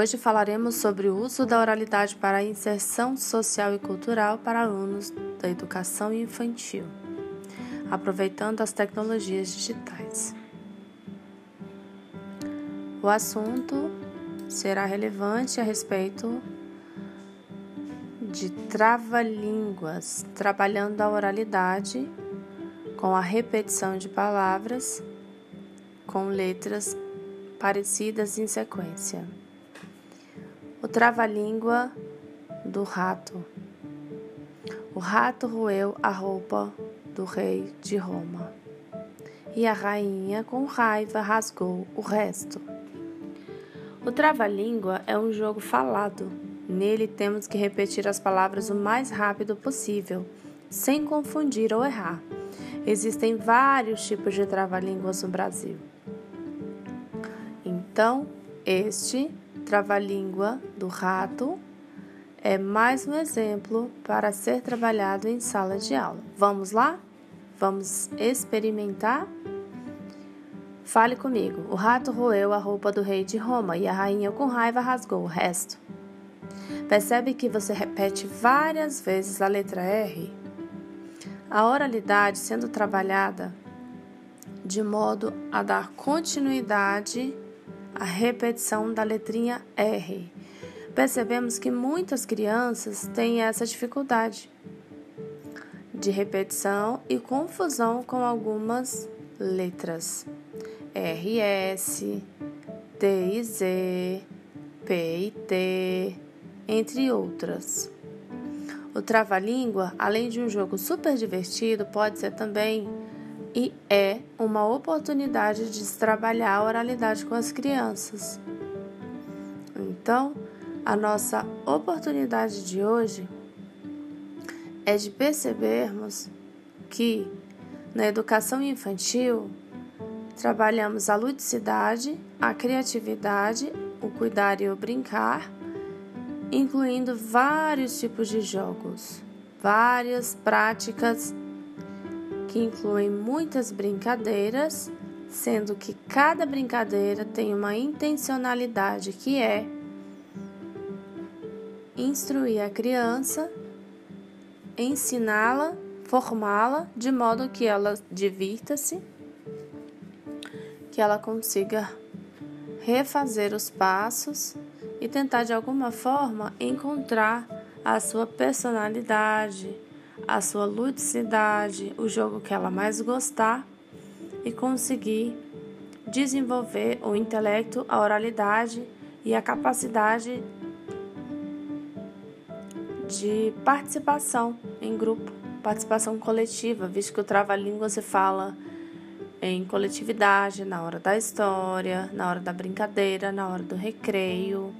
Hoje falaremos sobre o uso da oralidade para a inserção social e cultural para alunos da educação infantil, aproveitando as tecnologias digitais. O assunto será relevante a respeito de trava-línguas, trabalhando a oralidade com a repetição de palavras com letras parecidas em sequência. O trava-língua do rato. O rato roeu a roupa do rei de Roma. E a rainha, com raiva, rasgou o resto. O trava-língua é um jogo falado. Nele temos que repetir as palavras o mais rápido possível, sem confundir ou errar. Existem vários tipos de trava-línguas no Brasil. Então, este trava-língua do rato é mais um exemplo para ser trabalhado em sala de aula. Vamos lá? Vamos experimentar? Fale comigo. O rato roeu a roupa do rei de Roma e a rainha, com raiva, rasgou o resto. Percebe que você repete várias vezes a letra R? A oralidade sendo trabalhada de modo a dar continuidade a repetição da letrinha R. Percebemos que muitas crianças têm essa dificuldade de repetição e confusão com algumas letras. RS, T e Z, P T, entre outras. O trava-língua, além de um jogo super divertido, pode ser também e é uma oportunidade de se trabalhar a oralidade com as crianças. Então, a nossa oportunidade de hoje é de percebermos que na educação infantil trabalhamos a ludicidade, a criatividade, o cuidar e o brincar, incluindo vários tipos de jogos, várias práticas que incluem muitas brincadeiras, sendo que cada brincadeira tem uma intencionalidade que é instruir a criança, ensiná-la, formá-la de modo que ela divirta-se, que ela consiga refazer os passos e tentar de alguma forma encontrar a sua personalidade a sua ludicidade, o jogo que ela mais gostar e conseguir desenvolver o intelecto, a oralidade e a capacidade de participação em grupo, participação coletiva, visto que o trava-língua se fala em coletividade, na hora da história, na hora da brincadeira, na hora do recreio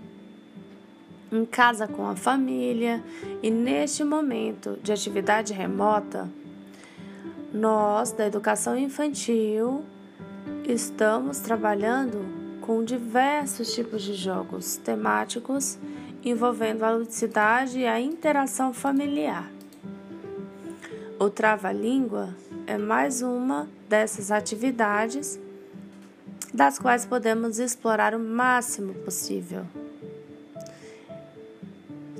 em casa com a família e neste momento de atividade remota, nós da educação infantil estamos trabalhando com diversos tipos de jogos temáticos envolvendo a ludicidade e a interação familiar. O trava-língua é mais uma dessas atividades das quais podemos explorar o máximo possível.